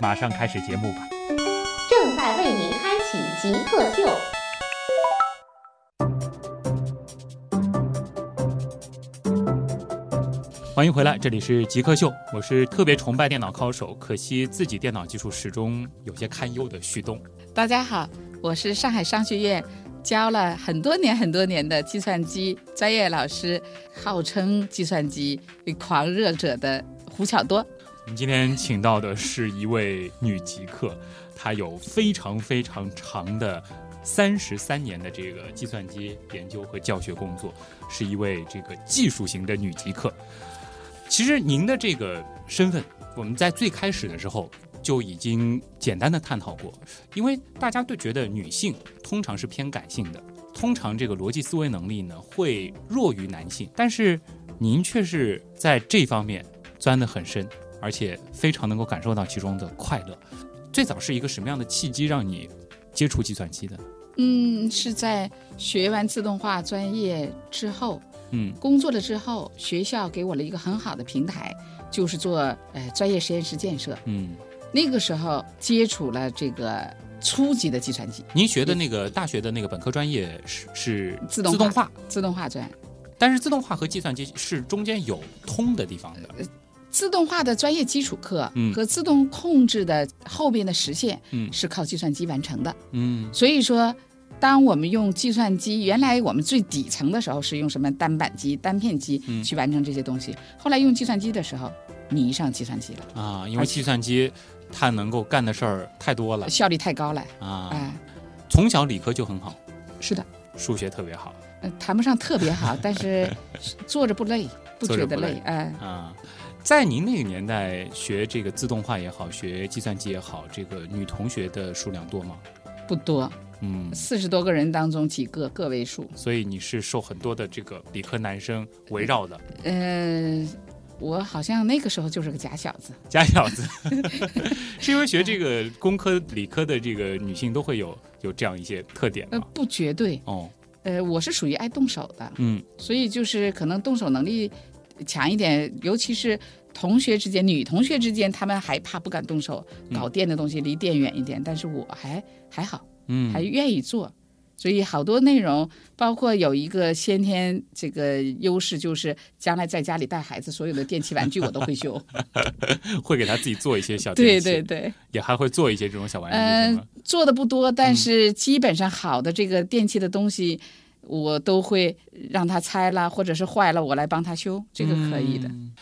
马上开始节目吧。正在为您开启极客秀。欢迎回来，这里是极客秀，我是特别崇拜电脑高手，可惜自己电脑技术始终有些堪忧的旭东。大家好，我是上海商学院教了很多年很多年的计算机专业老师，号称计算机狂热者的胡巧多。我们今天请到的是一位女极客，她有非常非常长的三十三年的这个计算机研究和教学工作，是一位这个技术型的女极客。其实您的这个身份，我们在最开始的时候就已经简单的探讨过，因为大家都觉得女性通常是偏感性的，通常这个逻辑思维能力呢会弱于男性，但是您却是在这方面钻得很深，而且非常能够感受到其中的快乐。最早是一个什么样的契机让你接触计算机的？嗯，是在学完自动化专业之后。嗯，工作了之后，学校给我了一个很好的平台，就是做呃专业实验室建设。嗯，那个时候接触了这个初级的计算机。您学的那个大学的那个本科专业是是自动自动化，自动化专业。但是自动化和计算机是中间有通的地方的。自动化的专业基础课嗯和自动控制的后边的实现，嗯是靠计算机完成的。嗯所以说，当我们用计算机，原来我们最底层的时候是用什么单板机、单片机嗯去完成这些东西，后来用计算机的时候，迷上计算机了，啊，因为计算机它能够干的事儿太多了效率太高了。啊。哎、从小理科就很好，是的，数学特别好呃谈不上特别好，但是 坐着不累，不觉得累。哎、啊。在您那个年代学这个自动化也好，学计算机也好，这个女同学的数量多吗？不多，嗯，四十多个人当中几个个位数。所以你是受很多的这个理科男生围绕的呃，我好像那个时候就是个假小子。假小子，是因为学这个工科、理科的这个女性都会有有这样一些特点呃，吗？不绝对。哦，呃，我是属于爱动手的，嗯所以就是可能动手能力强一点，尤其是同学之间，女同学之间，她们还怕不敢动手，搞电的东西离电远一点，但是我还还好，嗯，还愿意做。所以好多内容，包括有一个先天这个优势，就是将来在家里带孩子，所有的电器玩具我都会修。会给他自己做一些小对 电器，对对，也还会做一些这种小玩具，嗯？做的不多，但是基本上好的这个电器的东西，我都会让他拆了，或者是坏了，我来帮他修，这个可以的。嗯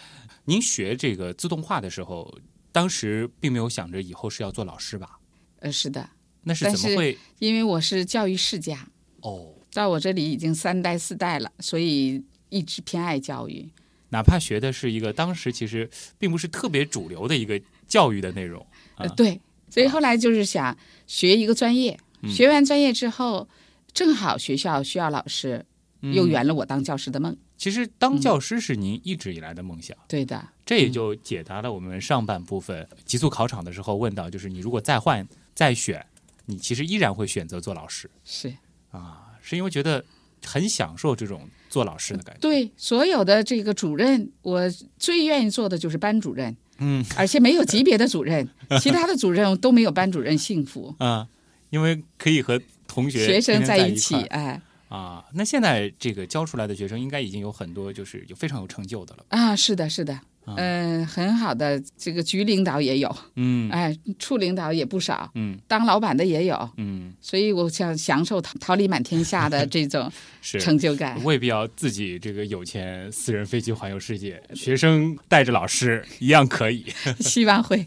您学这个自动化的时候，当时并没有想着以后是要做老师吧？呃，是的，那是怎么会？因为我是教育世家，哦，在我这里已经三代四代了，所以一直偏爱教育。哪怕学的是一个当时其实并不是特别主流的一个教育的内容，呃，啊对，所以后来就是想学一个专业，嗯学完专业之后，正好学校需要老师，又嗯圆了我当教师的梦。其实当教师是您一直以来的梦想，对的，这也就解答了我们上半部分极速考场的时候问到，就是你如果再换再选，你其实依然会选择做老师是啊，是因为觉得很享受这种做老师的感觉。对所有的这个主任，我最愿意做的就是班主任。嗯而且没有级别的主任，其他的主任都没有班主任幸福。啊，因为可以和同学学生在一起，哎啊。那现在这个教出来的学生应该已经有很多就是有非常有成就的了。啊，是的，是的，啊嗯、很好的这个局领导也有，嗯哎，处领导也不少，嗯当老板的也有，嗯，所以我想享受桃桃李满天下的 这种是成就感。未必要自己这个有钱私人飞机环游世界，学生带着老师一样可以。希望会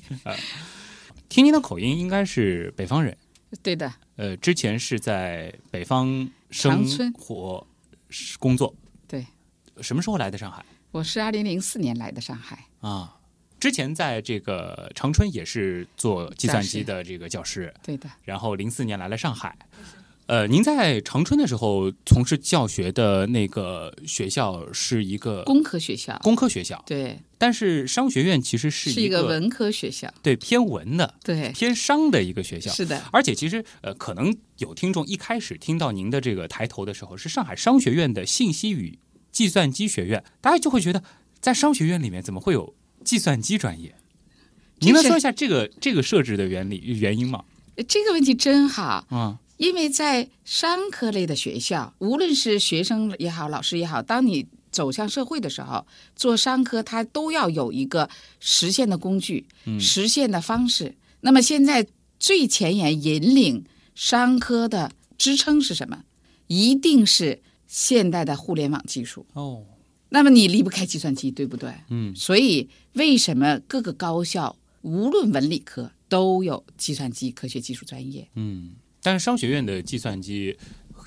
听您的口音应该是北方人，对的，呃，之前是在北方生活工作，对，什么时候来的上海？我是二零零四年来的上海，啊？之前在这个长春也是做计算机的这个教师，对的，然后零四年来了上海。呃，您在长春的时候从事教学的那个学校是一个工科学校，工科学校，对，但是商学院其实是是一一个文科学校，对偏文的、对，偏商的一个学校。是的，而且其实呃，可能有听众一开始听到您的这个抬头的时候，是上海商学院的信息与计算机学院，大家就会觉得在商学院里面怎么会有计算机专业？您能说一下这个这个设置的原理原因吗？这个问题真好，啊，因为在商科类的学校，无论是学生也好，老师也好，当你走向社会的时候，做商科它都要有一个实现的工具，实现的方式。那么现在最前沿引领商科的支撑是什么？一定是现代的互联网技术。哦，那么你离不开计算机，对不对？嗯，所以为什么各个高校无论文理科都有计算机科学技术专业？嗯，但是商学院的计算机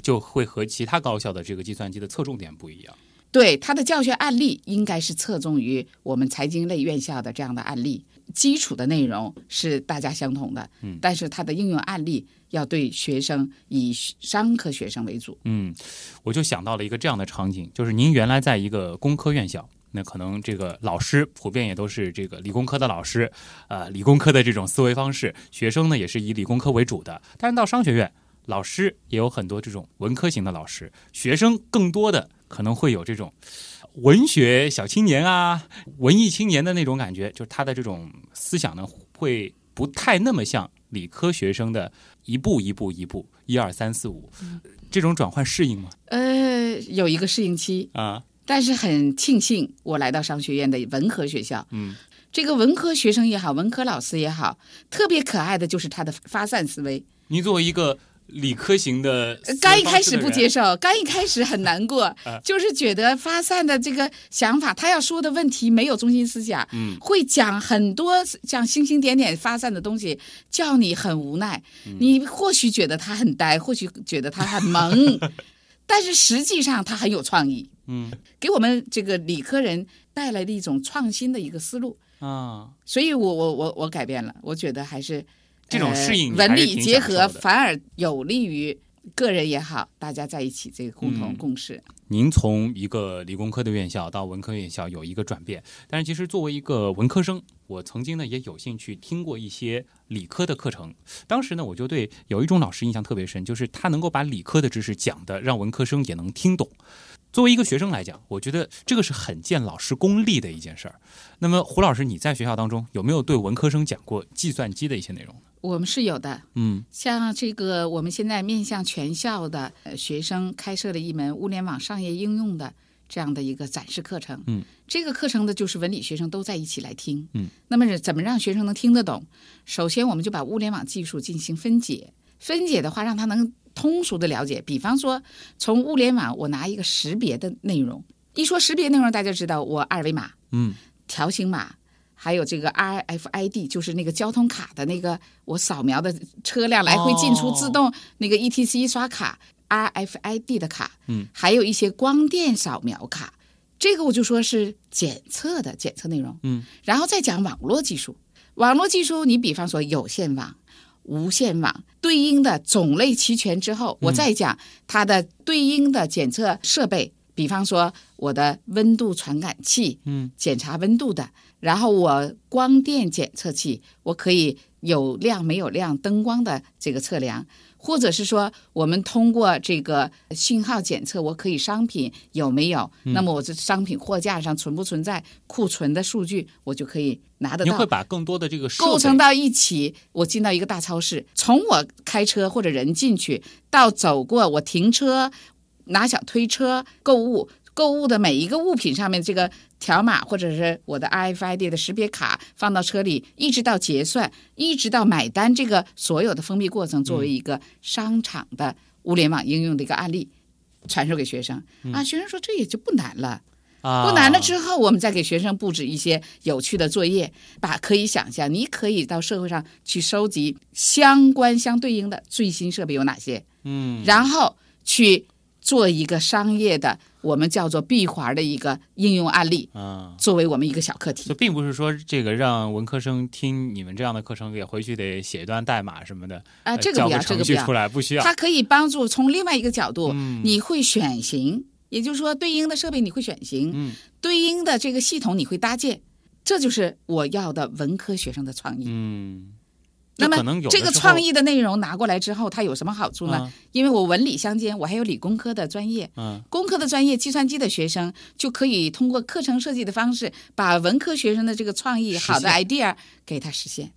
就会和其他高校的这个计算机的侧重点不一样。对它的教学案例应该是侧重于我们财经类院校的这样的案例，基础的内容是大家相同的，嗯但是它的应用案例要对学生以商科学生为主。嗯，我就想到了一个这样的场景，就是您原来在一个工科院校，那可能这个老师普遍也都是这个理工科的老师，呃，理工科的这种思维方式，学生呢也是以理工科为主的。但是到商学院，老师也有很多这种文科型的老师，学生更多的可能会有这种文学小青年啊、文艺青年的那种感觉，就是他的这种思想呢会不太那么像理科学生的一步一步一步一二三四五。这种转换适应吗？呃，有一个适应期，啊，但是很庆幸我来到商学院的文科学校。嗯，这个文科学生也好，文科老师也好，特别可爱的就是他的发散思维。您作为一个理科型的呃，刚一开始不接受，刚一开始很难过，啊就是觉得发散的这个想法，他要说的问题没有中心思想，嗯会讲很多像星星点点发散的东西，叫你很无奈。嗯你或许觉得他很呆，或许觉得他很萌，但是实际上他很有创意，嗯。给我们这个理科人带来的一种创新的一个思路。啊，所以我我我我改变了，我觉得还是这种呃适应呃文理结合，反而有利于个人也好，大家在一起这个共同嗯共识。您从一个理工科的院校到文科院校有一个转变，但是其实作为一个文科生，我曾经呢也有幸去听过一些理科的课程。当时呢，我就对有一种老师印象特别深，就是他能够把理科的知识讲的让文科生也能听懂。作为一个学生来讲，我觉得这个是很见老师功力的一件事儿。那么，胡老师，你在学校当中有没有对文科生讲过计算机的一些内容呢？我们是有的，嗯像这个我们现在面向全校的呃学生开设了一门物联网商业应用的这样的一个展示课程。嗯，这个课程呢，就是文理学生都在一起来听。嗯，那么是怎么让学生能听得懂？首先，我们就把物联网技术进行分解，分解的话，让他能通俗的了解。比方说，从物联网，我拿一个识别的内容，一说识别内容，大家知道我二维码、嗯条形码，还有这个 RFID，就是那个交通卡的那个我扫描的车辆来回进出哦。自动那个 ETC 刷卡 RFID 的卡，嗯，还有一些光电扫描卡，这个我就说是检测的检测内容，嗯，然后再讲网络技术，网络技术你比方说有线网。无线网对应的种类齐全之后，我再讲它的对应的检测设备，比方说我的温度传感器，嗯，检查温度的，然后我光电检测器，我可以有亮没有亮灯光的这个测量，或者是说我们通过这个信号检测，我可以商品有没有，那么我这商品货架上存不存在库存的数据，我就可以拿得到你会。把更多的这个设备构成到一起，我进到一个大超市，从我开车或者人进去，到走过我停车、拿小推车购物，购物的每一个物品上面这个条码或者是我的 RFID 的识别卡放到车里，一直到结算，一直到买单，这个所有的封闭过程，作为一个商场的物联网应用的一个案例。传授给学生。啊，学生说这也就不难了，啊。不难了之后，我们再给学生布置一些有趣的作业，把可以想象，你可以到社会上去收集相关相对应的最新设备有哪些，嗯。然后去做一个商业的我们叫做闭环的一个应用案例，啊。作为我们一个小课题这。并不是说这个让文科生听你们这样的课程，也回去得写一段代码什么的啊，呃这个不要，这个不要程序出。来，不需要。它可以帮助从另外一个角度，嗯你会选型，也就是说，对应的设备你会选型，嗯对应的这个系统你会搭建，这就是我要的文科学生的创意。嗯，那么这个创意的内容拿过来之后，它有什么好处呢？嗯因为我文理相间，我还有理工科的专业，嗯工科的专业，计算机的学生就可以通过课程设计的方式，把文科学生的这个创意、好的 idea 给它实现。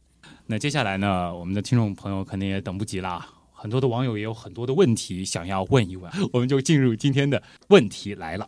那接下来呢，我们的听众朋友肯定也等不及了，很多的网友也有很多的问题想要问一问，我们就进入今天的问题来了。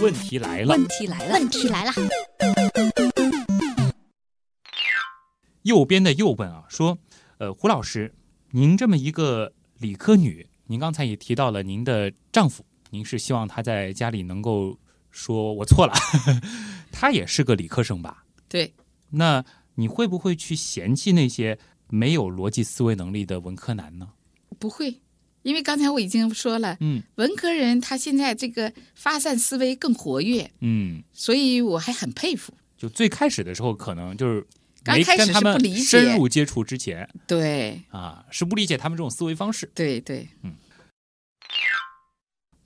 问题来了，问题来了，问题来了，右边的右问啊，说，呃，胡老师，您这么一个理科女，您刚才也提到了您的丈夫，您是希望他在家里能够说我错了，他也是个理科生吧？对，那你会不会去嫌弃那些没有逻辑思维能力的文科男呢？不会，因为刚才我已经说了，嗯文科人他现在这个发散思维更活跃，嗯，所以我还很佩服。就最开始的时候，可能就是刚开始他们是不理解深入接触之前对啊，是不理解他们这种思维方式。对对，嗯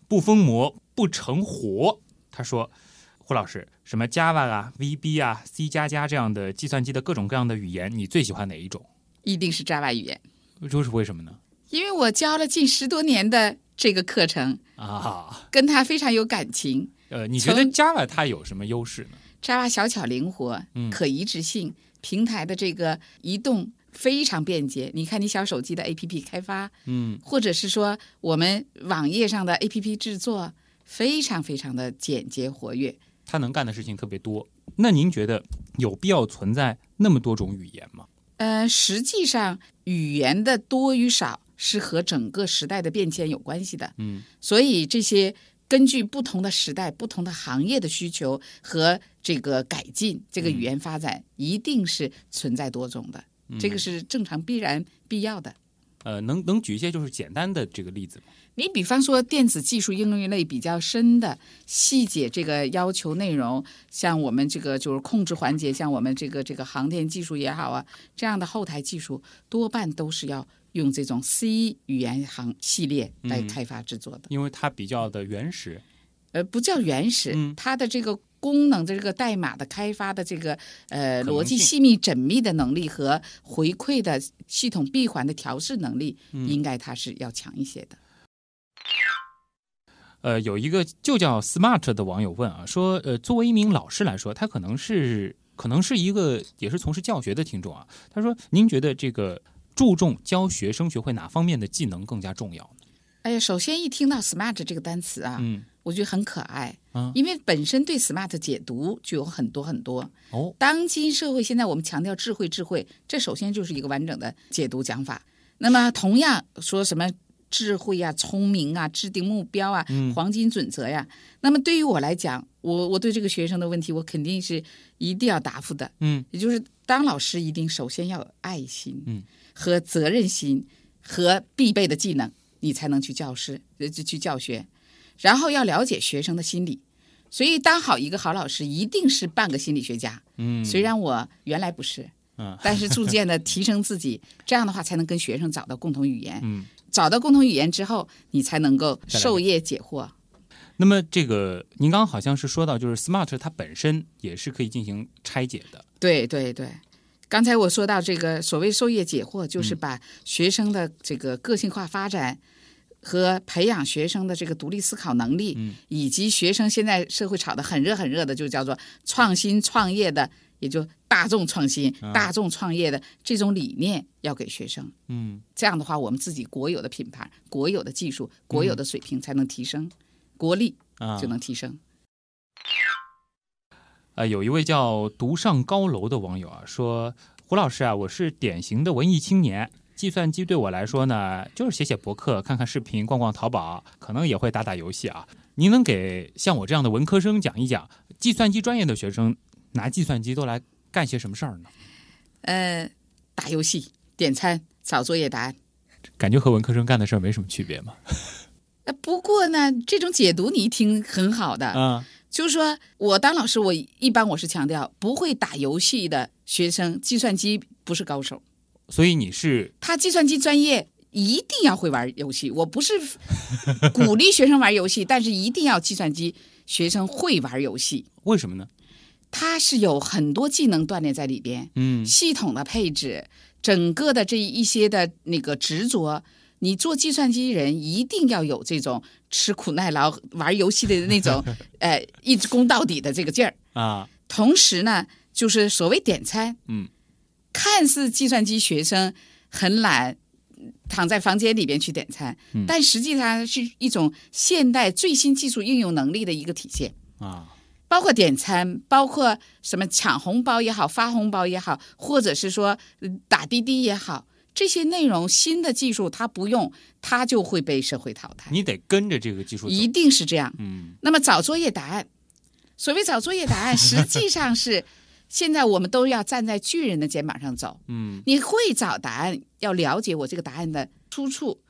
不疯魔不成活。他说：“胡老师，什么 Java 啊、VB 啊、C 加加这样的计算机的各种各样的语言，你最喜欢哪一种？一定是 Java 语言，这是为什么呢？因为我教了近十多年的这个课程，啊，跟他非常有感情。呃，你觉得 Java 它有什么优势呢？Java 小巧灵活嗯，可移植性，平台的这个移动非常便捷。你看，你小手机的 APP 开发，嗯或者是说我们网页上的 APP 制作，非常非常的简洁活跃。它能干的事情特别多。那您觉得有必要存在那么多种语言吗？呃，实际上语言的多与少是和整个时代的变迁有关系的。嗯，所以这些根据不同的时代、不同的行业的需求和这个改进，这个语言发展一定是存在多种的。这个是正常、必然、必要的。呃，能能举一些就是简单的这个例子吗？你比方说电子技术应用类比较深的细节，这个要求内容，像我们这个就是控制环节，像我们这个这个航天技术也好啊，这样的后台技术多半都是要用这种 C 语言行系列来嗯开发制作的。因为它比较的原始。呃，不叫原始，嗯它的这个功能的这个代码的开发的这个呃逻辑细密缜密的能力和回馈的系统闭环的调试能力，嗯应该它是要强一些的。呃，有一个就叫 Smart 的网友问啊，说，呃，作为一名老师来说，他可能是可能是一个也是从事教学的听众啊。他说，您觉得这个注重教学生学会哪方面的技能更加重要呢？哎呀，首先一听到 smart 这个单词啊，嗯，我觉得很可爱，啊因为本身对 smart 解读就有很多很多。哦，当今社会现在我们强调智慧，智慧，这首先就是一个完整的解读讲法。那么同样说什么智慧啊、聪明啊、制定目标啊、嗯黄金准则呀，那么对于我来讲，我我对这个学生的问题，我肯定是一定要答复的。嗯也就是当老师一定首先要有爱心，嗯，和责任心和必备的技能，你才能去教师呃去去教学，然后要了解学生的心理。所以，当好一个好老师，一定是半个心理学家。嗯，虽然我原来不是，嗯但是逐渐的提升自己，这样的话才能跟学生找到共同语言。嗯，找到共同语言之后，你才能够授业解惑。那么这个您刚刚好像是说到，就是 Smart 它本身也是可以进行拆解的。对对对，刚才我说到这个所谓授业解惑，就是把学生的这个个性化发展和培养学生的这个独立思考能力，嗯以及学生现在社会炒得很热很热的，就叫做创新创业的，也就大众创新、啊大众创业的这种理念，要给学生。嗯，这样的话，我们自己国有的品牌、国有的技术、国有的水平才能提升。国力啊就能提升。呃，有一位叫“独上高楼”的网友啊，说：“胡老师啊，我是典型的文艺青年，计算机对我来说呢，就是写写博客、看看视频、逛逛淘宝，可能也会打打游戏啊。您能给像我这样的文科生讲一讲，计算机专业的学生拿计算机都来干些什么事儿呢？呃，打游戏、点餐、找作业答案。感觉和文科生干的事儿没什么区别嘛。呃，不过呢，这种解读你一听很好的，啊，就是说我当老师，我一般我是强调，不会打游戏的学生，计算机不是高手，所以你是他计算机专业一定要会玩游戏。我不是 鼓励学生玩游戏，但是一定要计算机学生会玩游戏，为什么呢？它是有很多技能锻炼在里边，嗯系统的配置，整个的这一些的那个执着。你做计算机人一定要有这种吃苦耐劳、玩游戏的那种，呃，一直攻到底的这个劲儿。啊，同时呢，就是所谓点餐，嗯，看似计算机学生很懒，躺在房间里边去点餐，嗯但实际上是一种现代最新技术应用能力的一个体现。啊，包括点餐，包括什么抢红包也好，发红包也好，或者是说呃打滴滴也好，这些内容新的技术它不用，它就会被社会淘汰，你得跟着这个技术。一定是这样。嗯那么找作业答案，所谓找作业答案，实际上是现在我们都要站在巨人的肩膀上走。嗯你会找答案，要了解我这个答案的出处，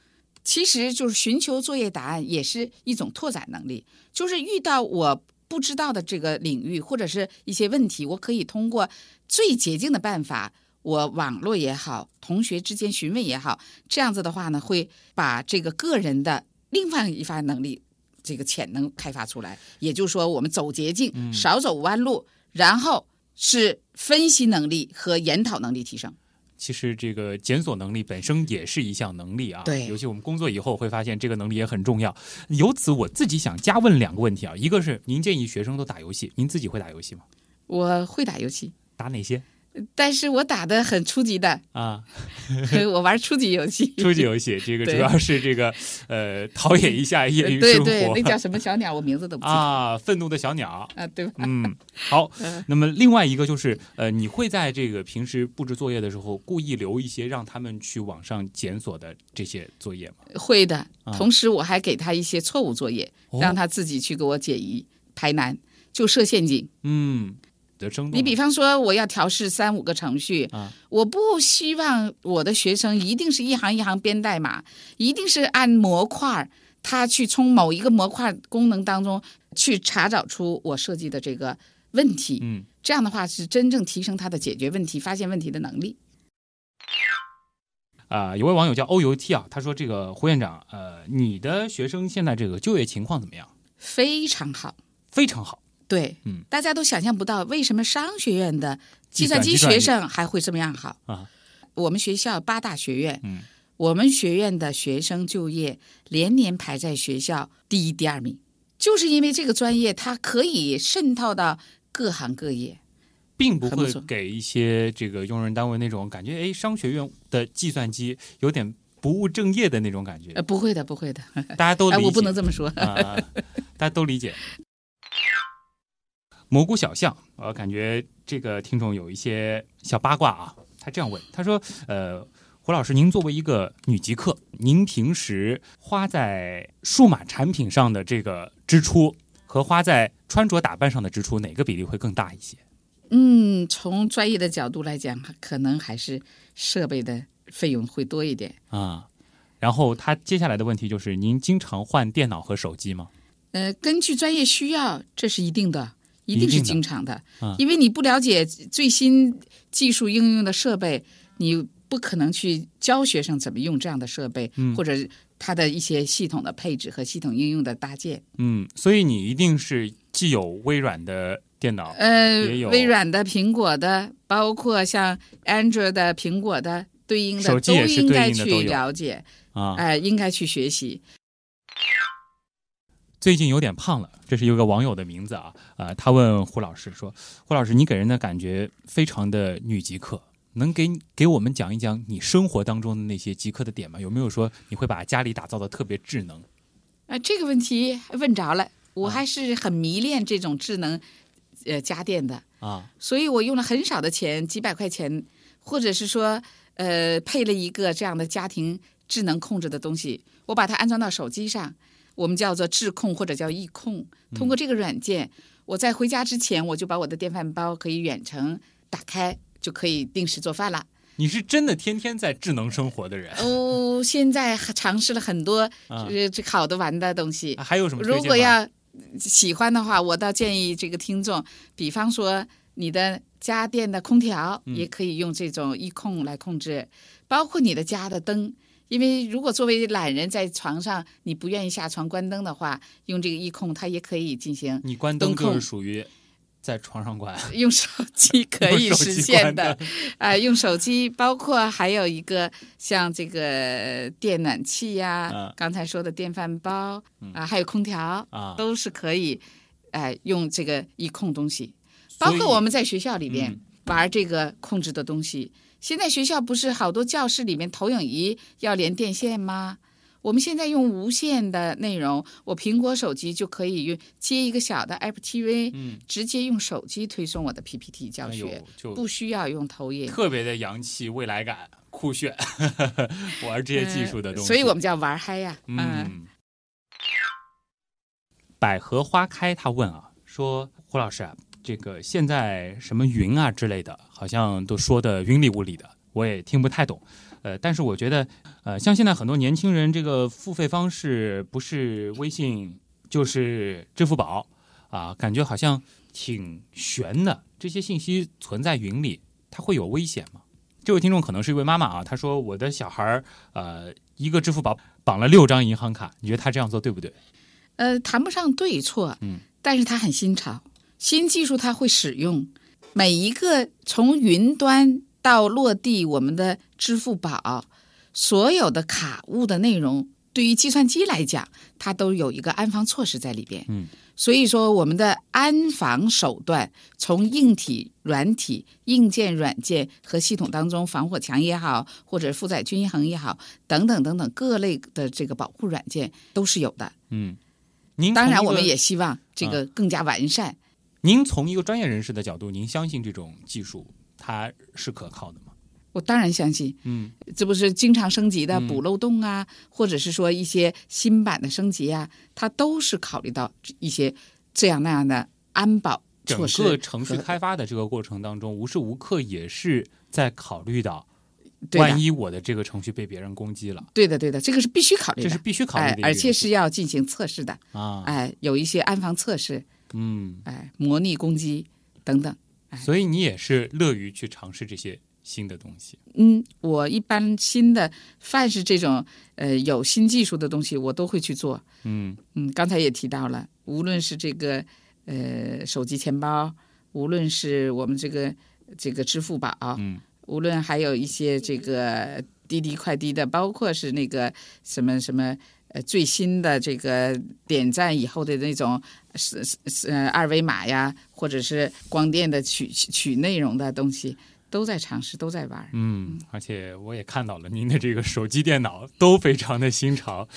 其实就是寻求作业答案，也是一种拓展能力。就是遇到我不知道的这个领域或者是一些问题，我可以通过最捷径的办法，我网络也好，同学之间询问也好，这样子的话呢，会把这个个人的另外一番能力。这个潜能开发出来，也就是说，我们走捷径，少走弯路，然后是分析能力和研讨能力提升。其实这个检索能力本身也是一项能力啊。对尤其我们工作以后会发现这个能力也很重要。由此我自己想加问两个问题啊，一个是您建议学生都打游戏，您自己会打游戏吗？我会打游戏，打哪些但是我打的很初级的，啊？我玩初级游戏。初级游戏，这个主要是这个呃陶冶一下业余生活。对对，那叫什么小鸟，我名字都不记得啊，愤怒的小鸟。啊，对吧？嗯，好嗯。那么另外一个就是，呃，你会在这个平时布置作业的时候，故意留一些让他们去网上检索的这些作业吗？会的啊。同时，我还给他一些错误作业，哦让他自己去给我解疑排难，就设陷阱。嗯，的生动。你比方说，我要调试三五个程序，啊我不希望我的学生一定是一行一行编代码，一定是按模块儿，他去从某一个模块功能当中去查找出我设计的这个问题。嗯，这样的话是真正提升他的解决问题、发现问题的能力。啊、有位网友叫欧游 T 啊，他说：“这个胡院长，呃，你的学生现在这个就业情况怎么样？非常好，非常好。对，嗯大家都想象不到为什么商学院的计算机学生还会这么样好啊！我们学校八大学院，嗯，我们学院的学生就业连年排在学校第一、第二名，就是因为这个专业它可以渗透到各行各业。并不会给一些这个用人单位那种感觉，哎，商学院的计算机有点不务正业的那种感觉呃，，不会的，不会的，大家都理哎，解。我不能这么说。啊，大家都理解。蘑菇小象，我感觉这个听众有一些小八卦啊。他这样问，他说：“呃，胡老师，您作为一个女极客，您平时花在数码产品上的这个支出和花在穿着打扮上的支出，哪个比例会更大一些？嗯，从专业的角度来讲，可能还是设备的费用会多一点。啊？然后他接下来的问题就是：您经常换电脑和手机吗？呃，根据专业需要，这是一定的，一定是经常的，啊因为你不了解最新技术应用的设备，你不可能去教学生怎么用这样的设备，嗯。或者它的一些系统的配置和系统应用的搭建。嗯，所以你一定是既有微软的电脑，呃微软的、苹果的，包括像 Android 的、苹果的对应的，手机也是对应该去了解，啊，哎、应该去学习。最近有点胖了，这是一个网友的名字啊，呃，他问胡老师说：“胡老师，你给人的感觉非常的女极客，能给给我们讲一讲你生活当中的那些极客的点吗？有没有说你会把家里打造的特别智能？啊，这个问题问着了，我还是很迷恋这种智能呃家电的，啊，所以我用了很少的钱，几百块钱，或者是说呃配了一个这样的家庭智能控制的东西，我把它安装到手机上，我们叫做智控或者叫易控。通过这个软件，我在回家之前，我就把我的电饭煲可以远程打开，就可以定时做饭了。你是真的天天在智能生活的人，哦，现在还尝试了很多啊呃这好的玩的东西。啊还有什么？如果要喜欢的话，我倒建议这个听众，比方说你的家电的空调嗯也可以用这种一控来控制，包括你的家的灯。因为如果作为懒人在床上，你不愿意下床关灯的话，用这个一控它也可以进行你关灯就灯是属于在床上关，用手机 可以实现的灯，啊、用手机，包括还有一个像这个电暖气呀、嗯刚才说的电饭煲啊、还有空调啊都是可以，哎、用这个一控东西。包括我们在学校里边嗯。玩这个控制的东西，现在学校不是好多教室里面投影仪要连电线吗？我们现在用无线的内容，我苹果手机就可以用接一个小的 App TV，、嗯，直接用手机推送我的 PPT 教学，哎，就不需要用投影。特别的洋气、未来感、酷炫，玩这些技术的东西。嗯所以我们叫玩嗨呀、嗯，嗯，百合花开，他问啊，说胡老师啊，这个现在什么云啊之类的，好像都说的云里雾里的，我也听不太懂。呃，但是我觉得，呃，像现在很多年轻人，这个付费方式不是微信就是支付宝啊，感觉好像挺悬的。这些信息存在云里，它会有危险吗？这位听众可能是一位妈妈啊，她说我的小孩儿呃一个支付宝绑了六张银行卡，你觉得他这样做对不对？呃，谈不上对错，嗯，但是他很新潮，新技术它会使用，每一个从云端到落地，我们的支付宝所有的卡物的内容，对于计算机来讲，它都有一个安防措施在里边，嗯，所以说我们的安防手段，从硬体、软体、硬件、软件和系统当中，防火墙也好，或者负载均衡也好，等等等等各类的这个保护软件都是有的。嗯，您当然，我们也希望这个更加完善。您从一个专业人士的角度，您相信这种技术它是可靠的吗？我当然相信，嗯。这不是经常升级的嗯。补漏洞啊，或者是说一些新版的升级啊，它都是考虑到一些这样那样的安保整措施。个程序开发的这个过程当中，无时无刻也是在考虑到，万一我的这个程序被别人攻击了，对的，对的，这个是必须考虑的，这是必须考虑的而且是要进行测试的，啊，哎，有一些安防测试，嗯，哎，模拟攻击等等。所以你也是乐于去尝试这些新的东西。嗯，我一般新的，凡是这种呃有新技术的东西，我都会去做。嗯嗯，刚才也提到了，无论是这个呃手机钱包，无论是我们这个这个支付宝，嗯无论还有一些这个滴滴快滴的，包括是那个什么什么呃最新的这个点赞以后的那种是是是呃二维码呀，或者是光电的取取内容的东西，都在尝试，都在玩。嗯，而且我也看到了您的这个手机、电脑都非常的新潮。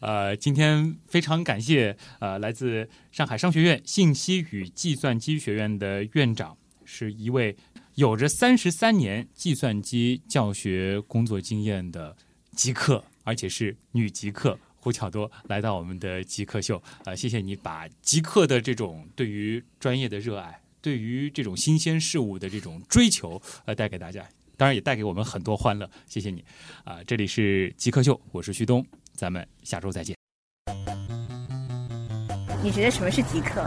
呃，今天非常感谢呃来自上海商学院信息与计算机学院的院长，是一位有着三十三年计算机教学工作经验的极客，而且是女极客。胡巧多来到我们的极客秀，啊，谢谢你把极客的这种对于专业的热爱，对于这种新鲜事物的这种追求，呃，带给大家，当然也带给我们很多欢乐，谢谢你，啊、这里是极客秀，我是旭东，咱们下周再见。你觉得什么是极客？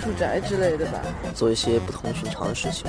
住宅之类的吧。做一些不同寻常的事情。